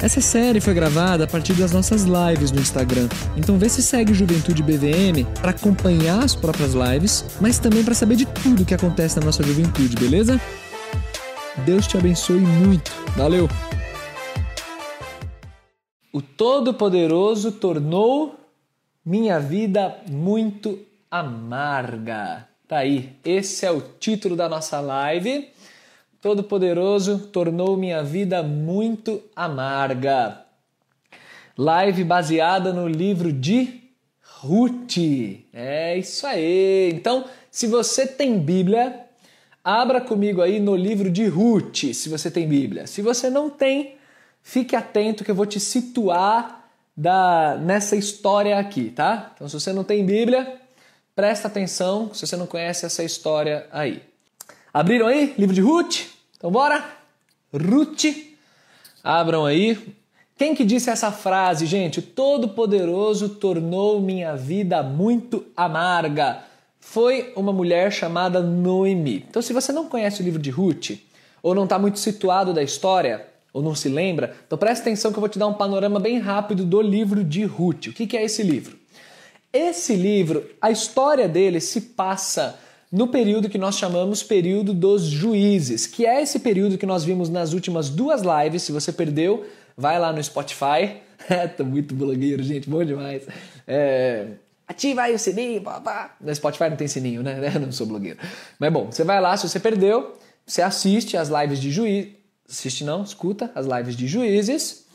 Essa série foi gravada a partir das nossas lives no Instagram. Então vê se segue Juventude BVM para acompanhar as próprias lives, mas também para saber de tudo que acontece na nossa juventude, beleza? Deus te abençoe muito. Valeu. O Todo-Poderoso tornou minha vida muito amarga. Tá aí. Esse é o título da nossa live. Todo-Poderoso tornou minha vida muito amarga. Live baseada no livro de Ruth. É isso aí. Então, se você tem Bíblia, abra comigo aí no livro de Ruth, se você tem Bíblia. Se você não tem, fique atento que eu vou te situar da, nessa história aqui, tá? Então, se você não tem Bíblia, presta atenção se você não conhece essa história aí. Abriram aí? Livro de Ruth? Então bora? Ruth, abram aí. Quem que disse essa frase, gente? Todo-Poderoso tornou minha vida muito amarga. Foi uma mulher chamada Noemi. Então, se você não conhece o livro de Ruth, ou não está muito situado da história, ou não se lembra, então presta atenção que eu vou te dar um panorama bem rápido do livro de Ruth. O que, que é esse livro? Esse livro, a história dele se passa no período que nós chamamos período dos juízes, que é esse período que nós vimos nas últimas duas lives. Se você perdeu, vai lá no Spotify. Tô muito blogueiro, gente, bom demais. É... Ativa aí o sininho, papá. No Spotify não tem sininho, né? Eu não sou blogueiro. Mas bom, você vai lá, se você perdeu, você assiste as lives de juízes. Assiste não, escuta as lives de juízes.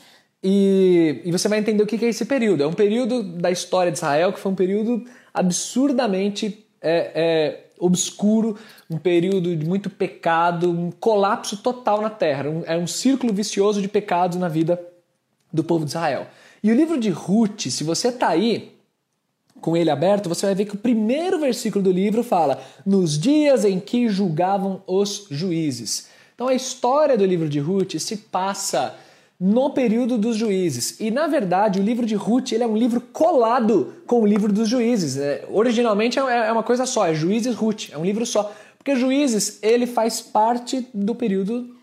E, e você vai entender o que é esse período. É um período da história de Israel que foi um período absurdamente é, é, obscuro, um período de muito pecado, um colapso total na terra. Um, é um círculo vicioso de pecados na vida do povo de Israel. E o livro de Ruth, se você está aí com ele aberto, você vai ver que o primeiro versículo do livro fala: nos dias em que julgavam os juízes. Então a história do livro de Ruth se passa no período dos juízes. E na verdade, o livro de Ruth ele é um livro colado com o livro dos juízes. É, originalmente é, é uma coisa só, é Juízes Ruth, é um livro só. Porque Juízes ele faz parte do período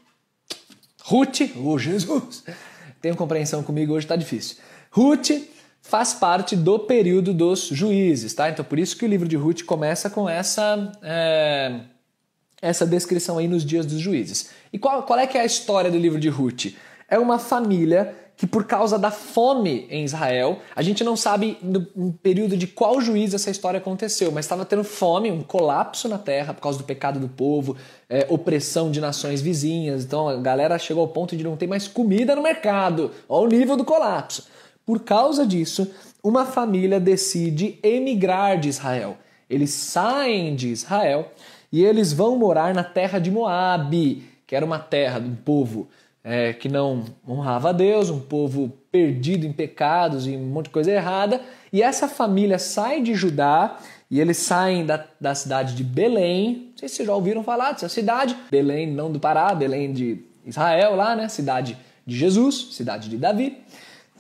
Ruth, oh Jesus, tenham compreensão comigo, hoje está difícil. Ruth faz parte do período dos juízes, tá? Então por isso que o livro de Ruth começa com essa é, essa descrição aí nos dias dos juízes. E qual, qual é que é a história do livro de Ruth? É uma família que por causa da fome em Israel, a gente não sabe no, período de qual juiz essa história aconteceu, mas estava tendo fome, um colapso na terra por causa do pecado do povo, é, opressão de nações vizinhas. Então a galera chegou ao ponto de não ter mais comida no mercado. Olha o nível do colapso. Por causa disso, uma família decide emigrar de Israel. Eles saem de Israel e eles vão morar na terra de Moabe, que era uma terra um povo é, que não honrava a Deus, um povo perdido em pecados e um monte de coisa errada. E essa família sai de Judá e eles saem da, da cidade de Belém. Não sei se vocês já ouviram falar dessa cidade. Belém, não do Pará, Belém de Israel, lá, né? Cidade de Jesus, cidade de Davi.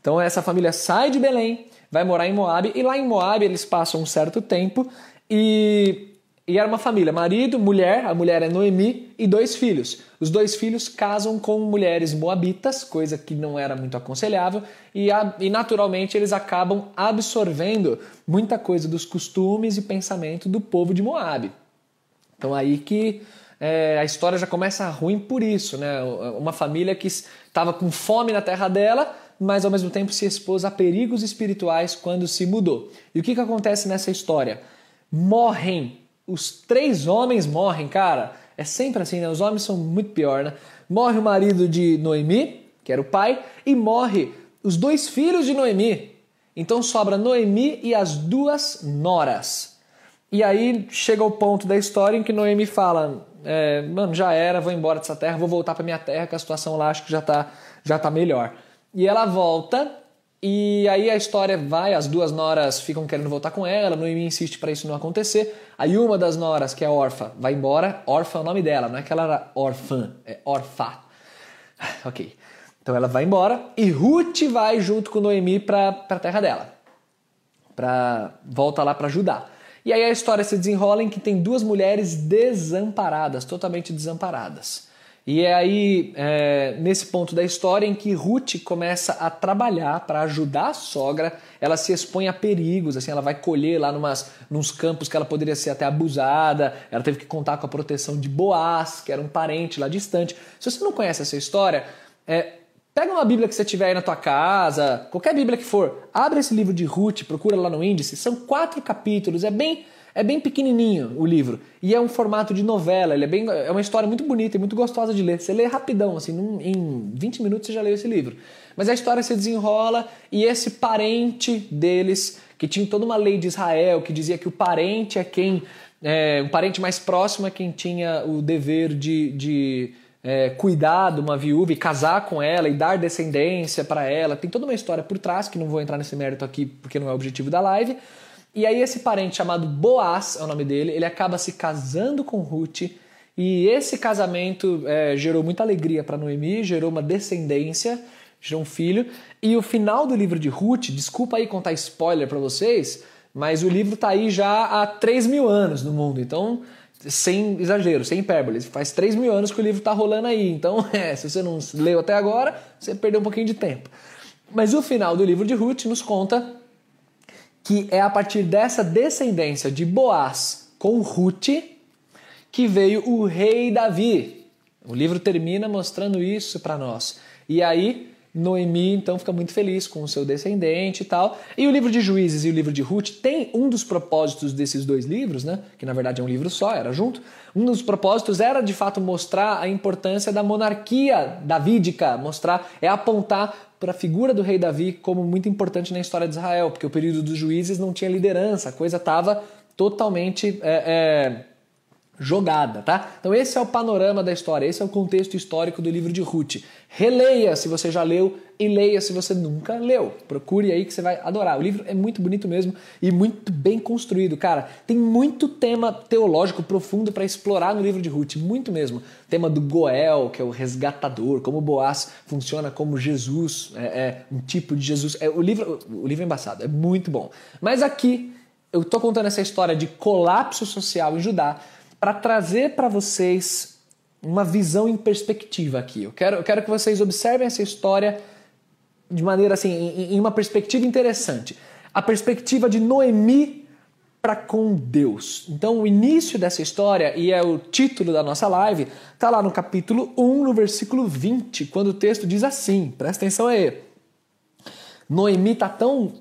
Então essa família sai de Belém, vai morar em Moab e lá em Moab eles passam um certo tempo e e era uma família, marido, mulher, a mulher é Noemi e dois filhos. Os dois filhos casam com mulheres moabitas, coisa que não era muito aconselhável, e, a, e naturalmente eles acabam absorvendo muita coisa dos costumes e pensamento do povo de Moab. Então aí que é, a história já começa ruim por isso, né? Uma família que estava com fome na terra dela, mas ao mesmo tempo se expôs a perigos espirituais quando se mudou. E o que, que acontece nessa história? Morrem os três homens morrem, cara. É sempre assim, né? Os homens são muito pior, né? Morre o marido de Noemi, que era o pai, e morre os dois filhos de Noemi. Então sobra Noemi e as duas noras. E aí chega o ponto da história em que Noemi fala: é, Mano, já era, vou embora dessa terra, vou voltar para minha terra, que a situação lá acho que já tá, já tá melhor. E ela volta E aí a história vai, as duas noras ficam querendo voltar com ela, Noemi insiste para isso não acontecer. Aí uma das noras, que é órfã, vai embora. Órfã é o nome dela, não é que ela era órfã, é órfã. ok. Então ela vai embora e Ruth vai junto com Noemi para a terra dela. Pra, volta lá para ajudar. E aí a história se desenrola em que tem duas mulheres desamparadas, totalmente desamparadas. E é aí, é, nesse ponto da história, em que Ruth começa a trabalhar para ajudar a sogra, ela se expõe a perigos, assim, ela vai colher lá numas, nos campos que ela poderia ser até abusada, ela teve que contar com a proteção de Boaz, que era um parente lá distante. Se você não conhece essa história, é, pega uma Bíblia que você tiver aí na tua casa, qualquer Bíblia que for, abre esse livro de Ruth, procura lá no índice, são quatro capítulos, é bem é bem pequenininho o livro e é um formato de novela. Ele é bem, é uma história muito bonita e muito gostosa de ler. Você lê rapidão, assim, num, em 20 minutos você já leu esse livro. Mas a história se desenrola e esse parente deles, que tinha toda uma lei de Israel que dizia que o parente é quem, é, um parente mais próximo é quem tinha o dever de, de é, cuidar de uma viúva e casar com ela e dar descendência para ela. Tem toda uma história por trás que não vou entrar nesse mérito aqui porque não é o objetivo da live. E aí esse parente chamado Boaz, é o nome dele, ele acaba se casando com Ruth e esse casamento é, gerou muita alegria para Noemi, gerou uma descendência, gerou um filho. E o final do livro de Ruth, desculpa aí contar spoiler para vocês, mas o livro está aí já há 3 mil anos no mundo, então sem exagero, sem hipérbole. Faz 3 mil anos que o livro está rolando aí, então é, se você não leu até agora, você perdeu um pouquinho de tempo. Mas o final do livro de Ruth nos conta que é a partir dessa descendência de Boaz com Ruth que veio o rei Davi. O livro termina mostrando isso para nós. E aí Noemi então fica muito feliz com o seu descendente e tal. E o livro de Juízes e o livro de Ruth tem um dos propósitos desses dois livros, né? Que na verdade é um livro só, era junto. Um dos propósitos era de fato mostrar a importância da monarquia davídica, mostrar é apontar para a figura do rei Davi como muito importante na história de Israel, porque o período dos juízes não tinha liderança, a coisa estava totalmente é, é, jogada, tá? Então esse é o panorama da história, esse é o contexto histórico do livro de Ruth. Releia se você já leu e leia se você nunca leu. Procure aí que você vai adorar. O livro é muito bonito mesmo e muito bem construído, cara. Tem muito tema teológico profundo para explorar no livro de Ruth, muito mesmo. tema do Goel, que é o resgatador, como Boaz funciona como Jesus, é, é um tipo de Jesus. É, o livro, o livro é embaçado, é muito bom. Mas aqui eu tô contando essa história de colapso social em Judá para trazer para vocês uma visão em perspectiva aqui. Eu quero, eu quero que vocês observem essa história de maneira assim, em, em uma perspectiva interessante. A perspectiva de Noemi para com Deus. Então, o início dessa história, e é o título da nossa live, está lá no capítulo 1, no versículo 20, quando o texto diz assim: presta atenção aí. Noemi está tão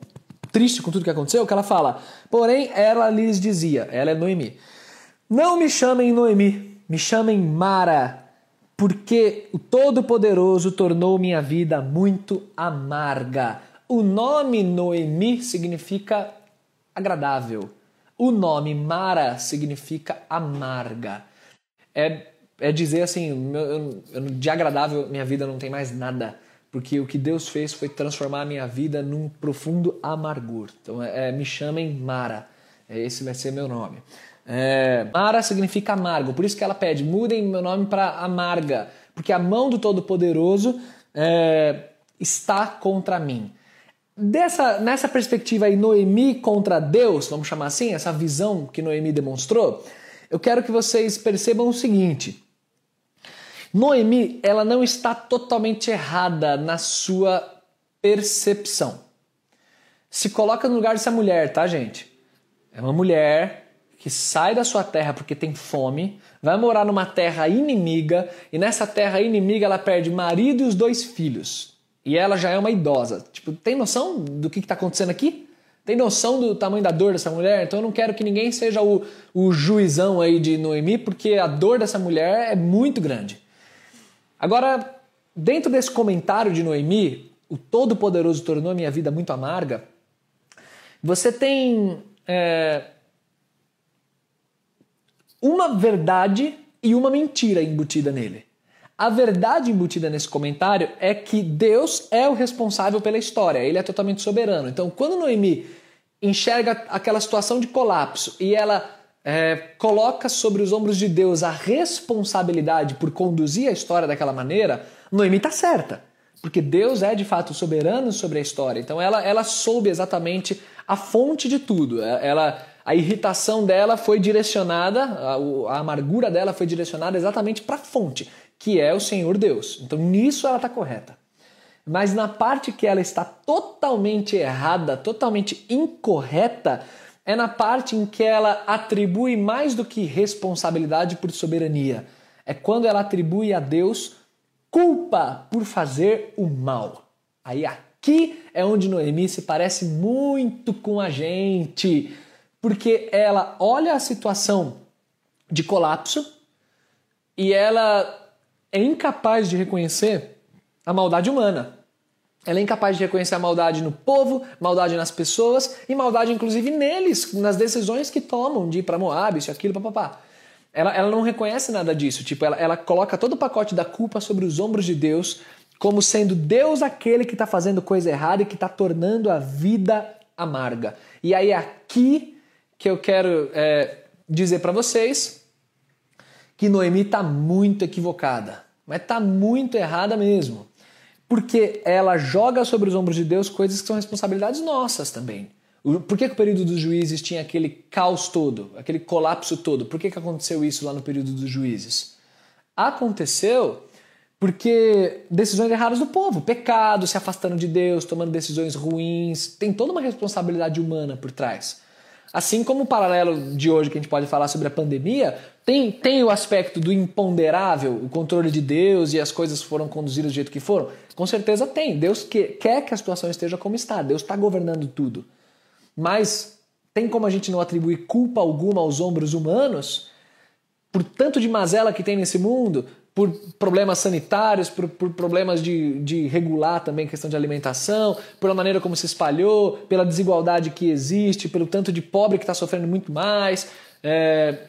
triste com tudo que aconteceu que ela fala: Porém, ela lhes dizia, ela é Noemi, não me chamem Noemi, me chamem Mara, porque o Todo-Poderoso tornou minha vida muito amarga. O nome Noemi significa agradável. O nome Mara significa amarga. É, é dizer assim, de agradável minha vida não tem mais nada, porque o que Deus fez foi transformar a minha vida num profundo amargor. Então é, é me chamem Mara. Esse vai ser meu nome. É, Mara significa amargo, por isso que ela pede: mudem meu nome para amarga, porque a mão do Todo-Poderoso é, está contra mim. Dessa, nessa perspectiva aí, Noemi contra Deus, vamos chamar assim, essa visão que Noemi demonstrou, eu quero que vocês percebam o seguinte: Noemi, ela não está totalmente errada na sua percepção. Se coloca no lugar dessa mulher, tá, gente? É uma mulher que sai da sua terra porque tem fome, vai morar numa terra inimiga e nessa terra inimiga ela perde marido e os dois filhos. E ela já é uma idosa. Tipo, tem noção do que está acontecendo aqui? Tem noção do tamanho da dor dessa mulher? Então eu não quero que ninguém seja o, o juizão aí de Noemi, porque a dor dessa mulher é muito grande. Agora, dentro desse comentário de Noemi, o Todo-Poderoso tornou a minha vida muito amarga, você tem é, uma verdade e uma mentira embutida nele. A verdade embutida nesse comentário é que Deus é o responsável pela história, ele é totalmente soberano. Então, quando Noemi enxerga aquela situação de colapso e ela é, coloca sobre os ombros de Deus a responsabilidade por conduzir a história daquela maneira, Noemi está certa. Porque Deus é de fato soberano sobre a história. Então ela, ela soube exatamente a fonte de tudo. É, ela, a irritação dela foi direcionada, a, a amargura dela foi direcionada exatamente para a fonte, que é o Senhor Deus. Então nisso ela está correta. Mas na parte que ela está totalmente errada, totalmente incorreta, é na parte em que ela atribui mais do que responsabilidade por soberania. É quando ela atribui a Deus culpa por fazer o mal. Aí aqui é onde Noemi se parece muito com a gente, porque ela olha a situação de colapso e ela é incapaz de reconhecer a maldade humana. Ela é incapaz de reconhecer a maldade no povo, maldade nas pessoas e maldade inclusive neles, nas decisões que tomam de ir para Moab, isso, aquilo, papapá. Ela, ela não reconhece nada disso. Tipo, ela, ela coloca todo o pacote da culpa sobre os ombros de Deus, como sendo Deus aquele que está fazendo coisa errada e que está tornando a vida amarga. E aí, aqui que eu quero é, dizer para vocês que Noemi está muito equivocada, mas está muito errada mesmo. Porque ela joga sobre os ombros de Deus coisas que são responsabilidades nossas também. Por que, que, o período dos juízes tinha aquele caos todo, aquele colapso todo? Por que, que aconteceu isso lá no período dos juízes? Aconteceu porque decisões erradas do povo, pecado, se afastando de Deus, tomando decisões ruins, tem toda uma responsabilidade humana por trás. Assim como o paralelo de hoje que a gente pode falar sobre a pandemia, tem, tem o aspecto do imponderável, o controle de Deus e as coisas foram conduzidas do jeito que foram? Com certeza tem. Deus que, quer que a situação esteja como está, Deus está governando tudo. Mas tem como a gente não atribuir culpa alguma aos ombros humanos por tanto de mazela que tem nesse mundo, por problemas sanitários, por, por problemas de, de regular também a questão de alimentação, pela maneira como se espalhou, pela desigualdade que existe, pelo tanto de pobre que está sofrendo muito mais, é,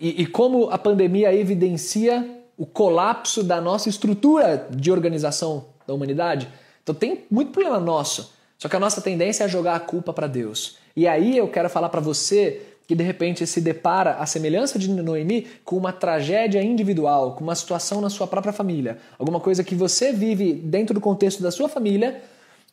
e, e como a pandemia evidencia o colapso da nossa estrutura de organização da humanidade. Então tem muito problema nosso. Só que a nossa tendência é jogar a culpa para Deus. E aí eu quero falar para você que de repente se depara a semelhança de Noemi com uma tragédia individual, com uma situação na sua própria família, alguma coisa que você vive dentro do contexto da sua família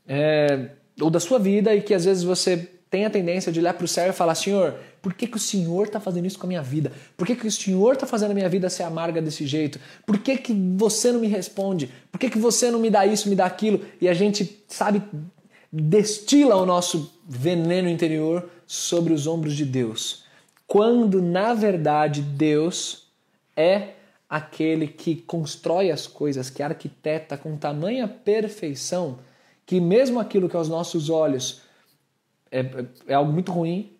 é, ou da sua vida e que às vezes você tem a tendência de olhar para o céu e falar: Senhor, por que, que o Senhor está fazendo isso com a minha vida? Por que, que o Senhor está fazendo a minha vida ser amarga desse jeito? Por que, que você não me responde? Por que, que você não me dá isso, me dá aquilo? E a gente, sabe, destila o nosso veneno interior sobre os ombros de Deus, quando na verdade Deus é aquele que constrói as coisas, que arquiteta com tamanha perfeição, que mesmo aquilo que aos nossos olhos é, é algo muito ruim,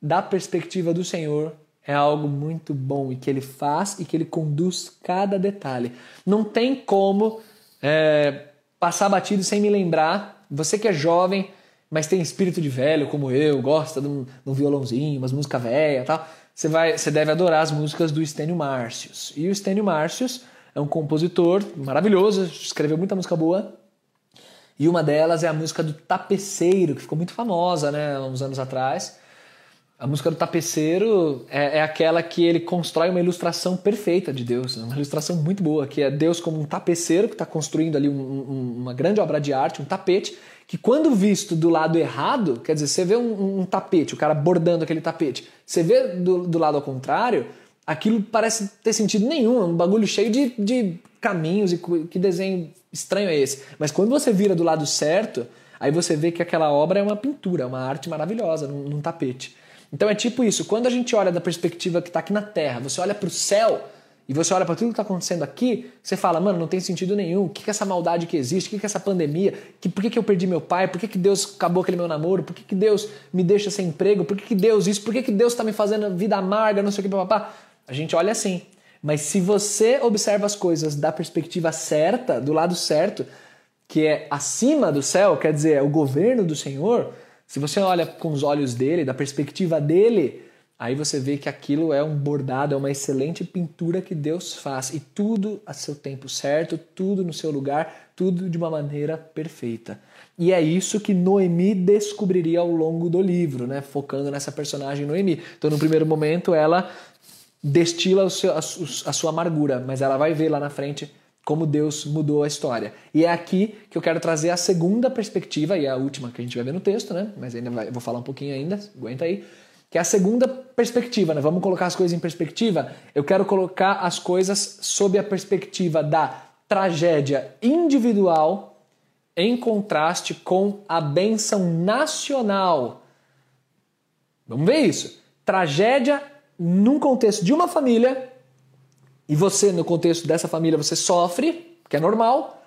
da perspectiva do Senhor é algo muito bom e que ele faz e que ele conduz cada detalhe. Não tem como é, passar batido sem me lembrar você que é jovem, mas tem espírito de velho como eu, gosta de um, de um violãozinho, umas músicas velhas tal, você, vai, você deve adorar as músicas do Estênio Márcios. E o Estênio Márcios é um compositor maravilhoso, escreveu muita música boa. E uma delas é a música do Tapeceiro, que ficou muito famosa né, uns anos atrás. A música do tapeceiro é, é, aquela que ele constrói uma ilustração perfeita de Deus, uma ilustração muito boa, que é Deus como um tapeceiro que está construindo ali um, um, uma grande obra de arte, um tapete, que quando visto do lado errado, quer dizer, você vê um, um tapete, o cara bordando aquele tapete, você vê do, do, lado ao contrário, aquilo parece ter sentido nenhum, é um bagulho cheio de, de caminhos e que desenho estranho é esse. Mas quando você vira do lado certo, aí você vê que aquela obra é uma pintura, uma arte maravilhosa num, num tapete. Então é tipo isso, quando a gente olha da perspectiva que está aqui na Terra, você olha para o céu e você olha para tudo que está acontecendo aqui, você fala, mano, não tem sentido nenhum. O que, é essa maldade que existe? O que, é essa pandemia? Por que, que eu perdi meu pai? Por que, que Deus acabou aquele meu namoro? Por que, que Deus me deixa sem emprego? Por que, que Deus isso? Por que, que Deus está me fazendo vida amarga? Não sei o que, papá. A gente olha assim. Mas se você observa as coisas da perspectiva certa, do lado certo, que é acima do céu, quer dizer, é o governo do Senhor, se você olha com os olhos dele, da perspectiva dele, aí você vê que aquilo é um bordado, é uma excelente pintura que Deus faz e tudo a seu tempo certo, tudo no seu lugar, tudo de uma maneira perfeita. E é isso que Noemi descobriria ao longo do livro, né? focando nessa personagem Noemi. Então, no primeiro momento, ela destila seu, a, a sua amargura, mas ela vai ver lá na frente como Deus mudou a história. E é aqui que eu quero trazer a segunda perspectiva, e a última que a gente vai ver no texto, né? Mas ainda vai, vou falar um pouquinho ainda, aguenta aí. Que é a segunda perspectiva, né? Vamos colocar as coisas em perspectiva. Eu quero colocar as coisas sob a perspectiva da tragédia individual em contraste com a benção nacional. Vamos ver isso. Tragédia num contexto de uma família e você, no contexto dessa família, você sofre, que é normal,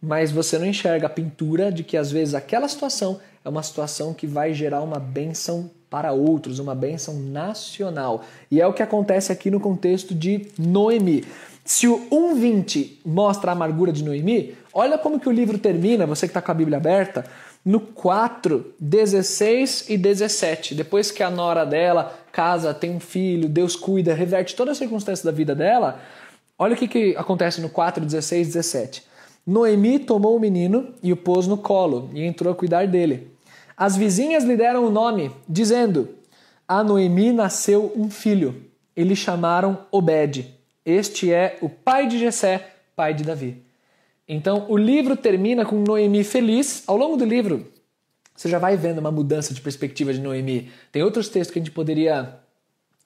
mas você não enxerga a pintura de que às vezes aquela situação é uma situação que vai gerar uma bênção para outros, uma bênção nacional. E é o que acontece aqui no contexto de Noemi. Se o 1.20 mostra a amargura de Noemi, olha como que o livro termina, você que está com a Bíblia aberta, no 4, 16 e 17. Depois que a nora dela casa, tem um filho, Deus cuida, reverte toda a circunstância da vida dela, olha o que, que acontece no 4, 16 e 17. Noemi tomou o menino e o pôs no colo e entrou a cuidar dele. As vizinhas lhe deram o nome, dizendo: A Noemi nasceu um filho. E lhe chamaram Obed. Este é o pai de Jessé, pai de Davi. Então o livro termina com Noemi feliz. Ao longo do livro, você já vai vendo uma mudança de perspectiva de Noemi. Tem outros textos que a gente poderia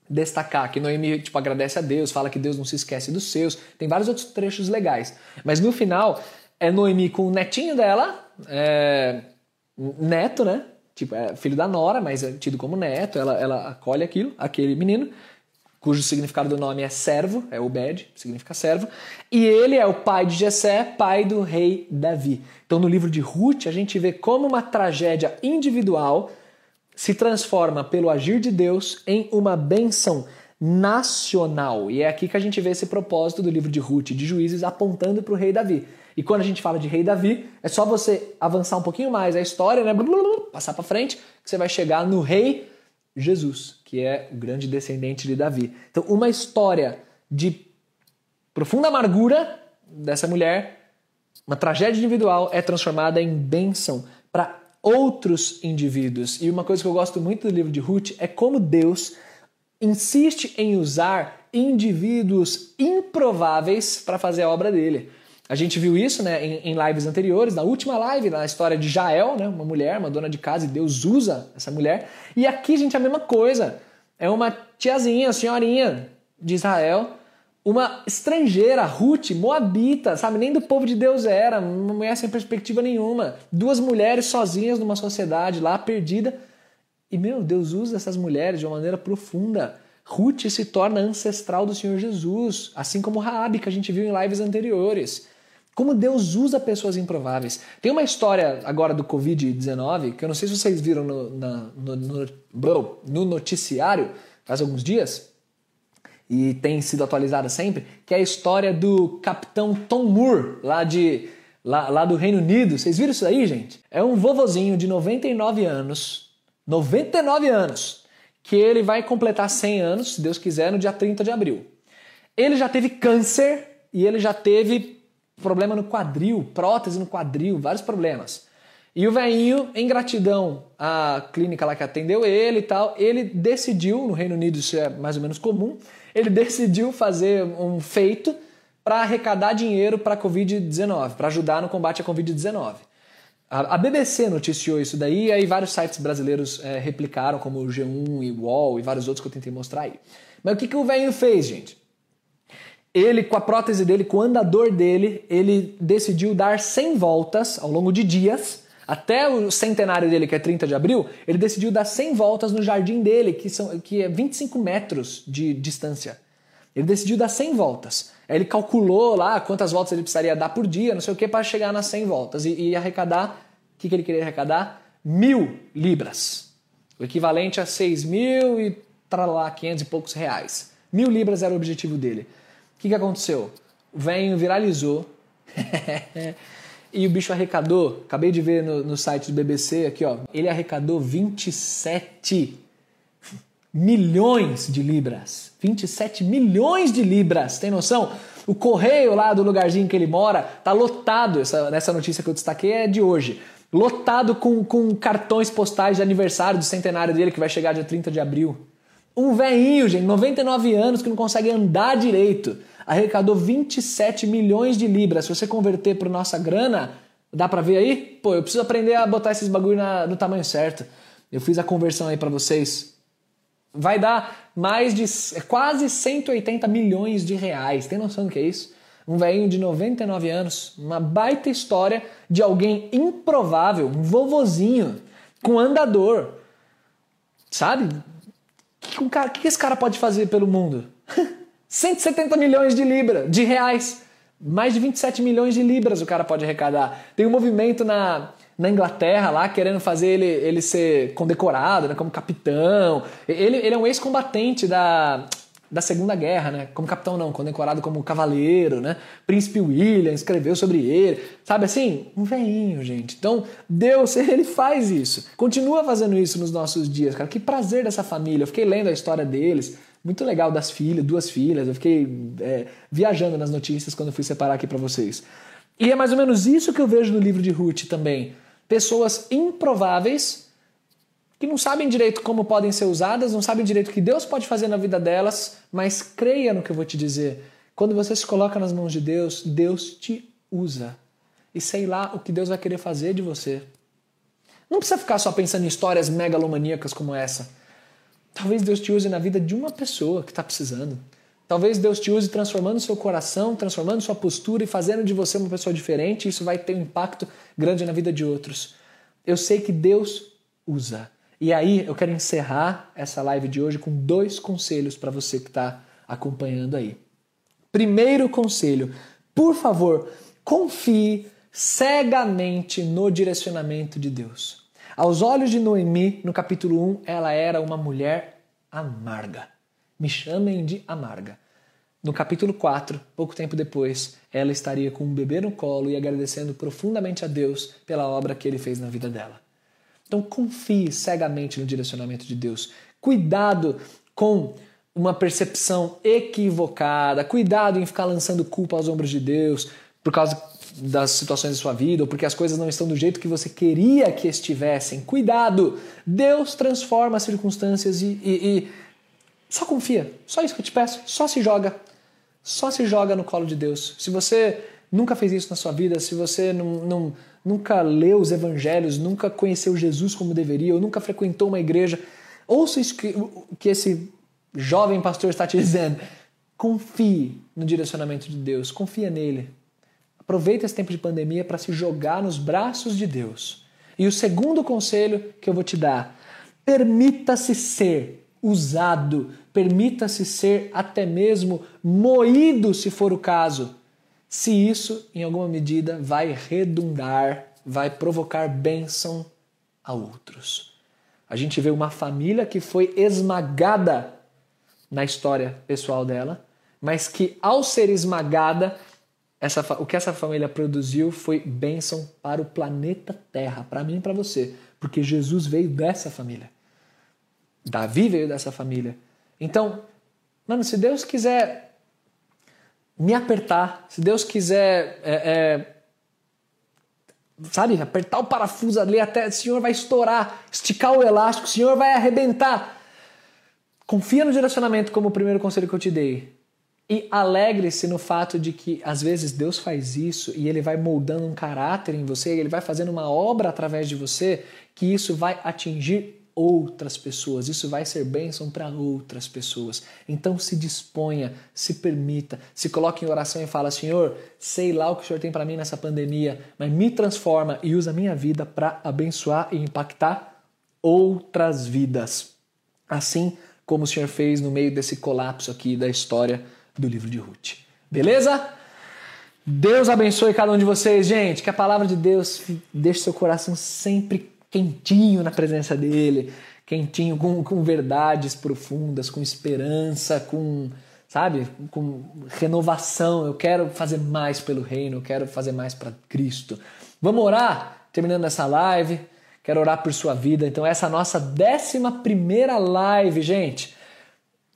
destacar, que Noemi tipo, agradece a Deus, fala que Deus não se esquece dos seus. Tem vários outros trechos legais. Mas no final, é Noemi com o netinho dela, é, neto, né? Tipo, é filho da Nora, mas é tido como neto. Ela, ela acolhe aquilo, aquele menino cujo significado do nome é servo, é Obed, significa servo, e ele é o pai de Jessé, pai do rei Davi. Então no livro de Ruth a gente vê como uma tragédia individual se transforma pelo agir de Deus em uma bênção nacional. E é aqui que a gente vê esse propósito do livro de Ruth de Juízes apontando para o rei Davi. E quando a gente fala de rei Davi, é só você avançar um pouquinho mais a história, né? Passar para frente, que você vai chegar no rei Jesus, que é o grande descendente de Davi. Então, uma história de profunda amargura dessa mulher, uma tragédia individual, é transformada em bênção para outros indivíduos. E uma coisa que eu gosto muito do livro de Ruth é como Deus insiste em usar indivíduos improváveis para fazer a obra dele. A gente viu isso né, em, em, lives anteriores, na última live, na história de Jael, né, uma mulher, uma dona de casa, e Deus usa essa mulher. E aqui, gente, a mesma coisa. É uma tiazinha, senhorinha de Israel, uma estrangeira, Ruth, moabita, sabe? Nem do povo de Deus era, uma mulher sem perspectiva nenhuma. Duas mulheres sozinhas numa sociedade lá perdida. E, meu, Deus usa essas mulheres de uma maneira profunda. Ruth se torna ancestral do Senhor Jesus, assim como Raabe, que a gente viu em lives anteriores. Como Deus usa pessoas improváveis. Tem uma história agora do Covid-19 que eu não sei se vocês viram no, na, no, no, no noticiário faz alguns dias e tem sido atualizada sempre, que é a história do capitão Tom Moore, lá, de, lá, lá do Reino Unido. Vocês viram isso aí, gente? É um vovozinho de 99 anos, 99 anos, que ele vai completar 100 anos, se Deus quiser, no dia 30 de abril. Ele já teve câncer e ele já teve problema no quadril, prótese no quadril, vários problemas. E o velhinho, em gratidão à clínica lá que atendeu ele e tal, ele decidiu, no Reino Unido isso é mais ou menos comum, ele decidiu fazer um feito para arrecadar dinheiro para a Covid-19, para ajudar no combate à Covid-19. A BBC noticiou isso daí, e aí vários sites brasileiros é, replicaram, como o G1 e o UOL e vários outros que eu tentei mostrar aí. Mas o que, que o velhinho fez, gente? Ele, com a prótese dele, com o andador dele, ele decidiu dar 100 voltas ao longo de dias, até o centenário dele, que é 30 de abril, ele decidiu dar 100 voltas no jardim dele, que, são, que é 25 metros de distância. Ele decidiu dar 100 voltas. Aí ele calculou lá quantas voltas ele precisaria dar por dia, não sei o que, para chegar nas 100 voltas e, e arrecadar. O que, que ele queria arrecadar? Mil libras. O equivalente a 6 mil e para lá, 500 e poucos reais. Mil libras era o objetivo dele que, que aconteceu? O venho viralizou e o bicho arrecadou. Acabei de ver no, no site do BBC aqui, ó. Ele arrecadou 27 milhões de libras. 27 milhões de libras, tem noção? O correio lá do lugarzinho que ele mora tá lotado. Essa, essa notícia que eu destaquei é de hoje. Lotado com, com cartões postais de aniversário do centenário dele, que vai chegar dia 30 de abril. Um velhinho, gente, 99 anos, que não consegue andar direito. Arrecadou 27 milhões de libras. Se você converter para nossa grana, dá para ver aí? Pô, eu preciso aprender a botar esses bagulho na, no tamanho certo. Eu fiz a conversão aí para vocês. Vai dar mais de quase 180 milhões de reais. Tem noção do que é isso? Um velhinho de 99 anos, uma baita história de alguém improvável, um vovozinho, com andador. Sabe? O que, que esse cara pode fazer pelo mundo? 170 milhões de libras, de reais. Mais de 27 milhões de libras o cara pode arrecadar. Tem um movimento na, na Inglaterra lá querendo fazer ele, ele ser condecorado né, como capitão. Ele, ele é um ex-combatente da, da Segunda Guerra, né? Como capitão não, condecorado como cavaleiro, né? Príncipe William escreveu sobre ele. Sabe assim? Um veinho, gente. Então, Deus, ele faz isso. Continua fazendo isso nos nossos dias, cara. Que prazer dessa família. Eu fiquei lendo a história deles. Muito legal das filhas, duas filhas. Eu fiquei é, viajando nas notícias quando fui separar aqui para vocês. E é mais ou menos isso que eu vejo no livro de Ruth também pessoas improváveis que não sabem direito como podem ser usadas, não sabem direito o que Deus pode fazer na vida delas, mas creia no que eu vou te dizer. Quando você se coloca nas mãos de Deus, Deus te usa. E sei lá o que Deus vai querer fazer de você. Não precisa ficar só pensando em histórias megalomaníacas como essa. Talvez Deus te use na vida de uma pessoa que está precisando. Talvez Deus te use transformando seu coração, transformando sua postura e fazendo de você uma pessoa diferente. Isso vai ter um impacto grande na vida de outros. Eu sei que Deus usa. E aí eu quero encerrar essa live de hoje com dois conselhos para você que está acompanhando aí. Primeiro conselho: por favor, confie cegamente no direcionamento de Deus. Aos olhos de Noemi, no capítulo 1, ela era uma mulher amarga. Me chamem de amarga. No capítulo 4, pouco tempo depois, ela estaria com um bebê no colo e agradecendo profundamente a Deus pela obra que ele fez na vida dela. Então confie cegamente no direcionamento de Deus. Cuidado com uma percepção equivocada, cuidado em ficar lançando culpa aos ombros de Deus por causa das situações da sua vida ou porque as coisas não estão do jeito que você queria que estivessem. Cuidado! Deus transforma as circunstâncias e, e, e só confia. Só isso que eu te peço. Só se joga. Só se joga no colo de Deus. Se você nunca fez isso na sua vida, se você não, não, nunca leu os evangelhos, nunca conheceu Jesus como deveria, ou nunca frequentou uma igreja, ouça isso que, que esse jovem pastor está te dizendo. Confie no direcionamento de Deus, confia nele. Aproveita esse tempo de pandemia para se jogar nos braços de Deus. E o segundo conselho que eu vou te dar: permita-se ser usado, permita-se ser até mesmo moído, se for o caso, se isso, em alguma medida, vai redundar, vai provocar bênção a outros. A gente vê uma família que foi esmagada na história pessoal dela, mas que ao ser esmagada, essa, o que essa família produziu foi bênção para o planeta Terra, para mim e para você, porque Jesus veio dessa família. Davi veio dessa família. Então, mano, se Deus quiser me apertar, se Deus quiser, é, é, sabe, apertar o parafuso ali até o Senhor vai estourar, esticar o elástico, o Senhor vai arrebentar. Confia no direcionamento, como o primeiro conselho que eu te dei. E alegre-se no fato de que às vezes Deus faz isso e ele vai moldando um caráter em você, ele vai fazendo uma obra através de você, que isso vai atingir outras pessoas, isso vai ser bênção para outras pessoas. Então se disponha, se permita, se coloque em oração e fala: Senhor, sei lá o que o Senhor tem para mim nessa pandemia, mas me transforma e usa a minha vida para abençoar e impactar outras vidas. Assim como o Senhor fez no meio desse colapso aqui da história do livro de Ruth. Beleza? Deus abençoe cada um de vocês, gente. Que a palavra de Deus deixe seu coração sempre quentinho na presença dele, quentinho com, com verdades profundas, com esperança, com, sabe, com renovação. Eu quero fazer mais pelo reino, eu quero fazer mais para Cristo. Vamos orar, terminando essa live. quero orar por sua vida. Então, essa é a nossa décima primeira live, gente.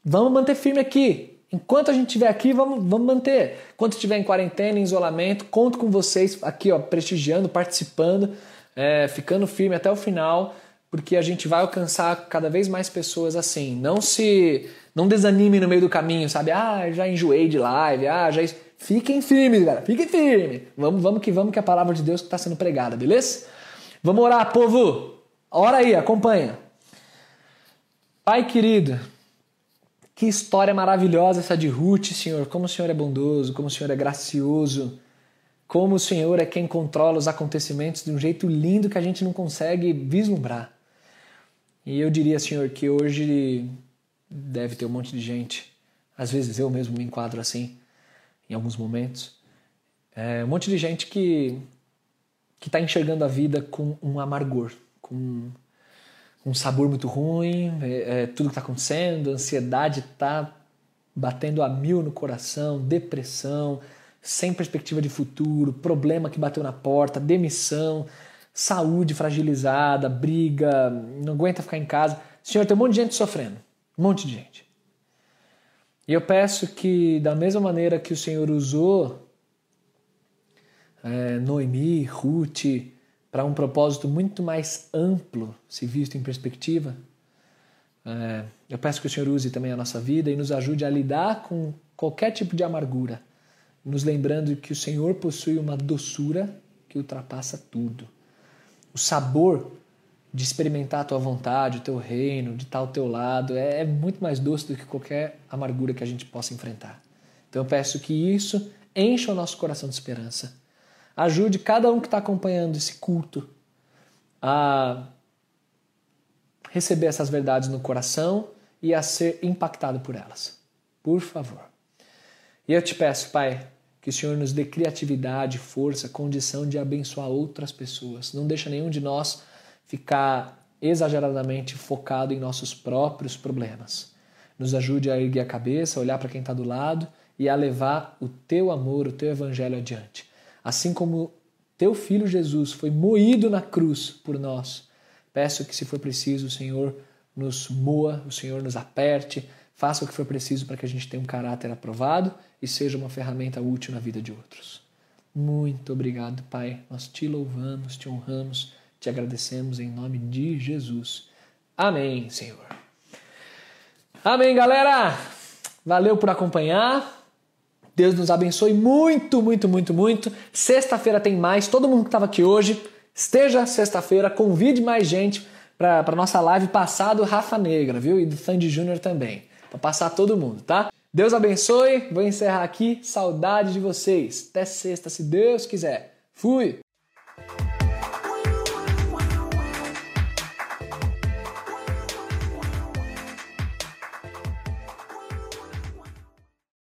Vamos manter firme aqui. Enquanto a gente estiver aqui, vamos, vamos manter. Enquanto estiver em quarentena, em isolamento, conto com vocês aqui, ó, prestigiando, participando, é, ficando firme até o final, porque a gente vai alcançar cada vez mais pessoas assim. Não se. Não desanime no meio do caminho, sabe? Ah, já enjoei de live, ah, já. Fiquem firmes, galera. Fiquem firmes. Vamos, vamos que vamos, que a palavra de Deus que está sendo pregada, beleza? Vamos orar, povo. Ora aí, acompanha. Pai querido, que história maravilhosa essa de Ruth, Senhor. Como o Senhor é bondoso, como o Senhor é gracioso. Como o Senhor é quem controla os acontecimentos de um jeito lindo que a gente não consegue vislumbrar. E eu diria, Senhor, que hoje deve ter um monte de gente, às vezes eu mesmo me enquadro assim, em alguns momentos. É, um monte de gente que que está enxergando a vida com um amargor, com um sabor muito ruim, é, é, tudo que está acontecendo, a ansiedade está batendo a mil no coração, depressão, sem perspectiva de futuro, problema que bateu na porta, demissão, saúde fragilizada, briga, não aguenta ficar em casa. Senhor, tem um monte de gente sofrendo, um monte de gente. E eu peço que, da mesma maneira que o Senhor usou é, Noemi, Ruth, para um propósito muito mais amplo, se visto em perspectiva. É, eu peço que o Senhor use também a nossa vida e nos ajude a lidar com qualquer tipo de amargura, nos lembrando que o Senhor possui uma doçura que ultrapassa tudo. O sabor de experimentar a tua vontade, o teu reino, de estar ao teu lado, é, é muito mais doce do que qualquer amargura que a gente possa enfrentar. Então eu peço que isso encha o nosso coração de esperança Ajude cada um que está acompanhando esse culto a receber essas verdades no coração e a ser impactado por elas. Por favor. E eu te peço, Pai, que o Senhor nos dê criatividade, força, condição de abençoar outras pessoas. Não deixa nenhum de nós ficar exageradamente focado em nossos próprios problemas. Nos ajude a erguer a cabeça, a olhar para quem está do lado e a levar o teu amor, o teu evangelho adiante. Assim como teu filho Jesus foi moído na cruz por nós, peço que, se for preciso, o Senhor nos moa, o Senhor nos aperte, faça o que for preciso para que a gente tenha um caráter aprovado e seja uma ferramenta útil na vida de outros. Muito obrigado, Pai. Nós te louvamos, te honramos, te agradecemos em nome de Jesus. Amém, Senhor. Amém, galera. Valeu por acompanhar. Deus nos abençoe muito, muito, muito, muito. Sexta-feira tem mais. Todo mundo que estava aqui hoje, esteja sexta-feira, convide mais gente para a nossa live passado Rafa Negra, viu? E do Sandy Júnior também. Para passar todo mundo, tá? Deus abençoe. Vou encerrar aqui. Saudade de vocês. Até sexta, se Deus quiser. Fui!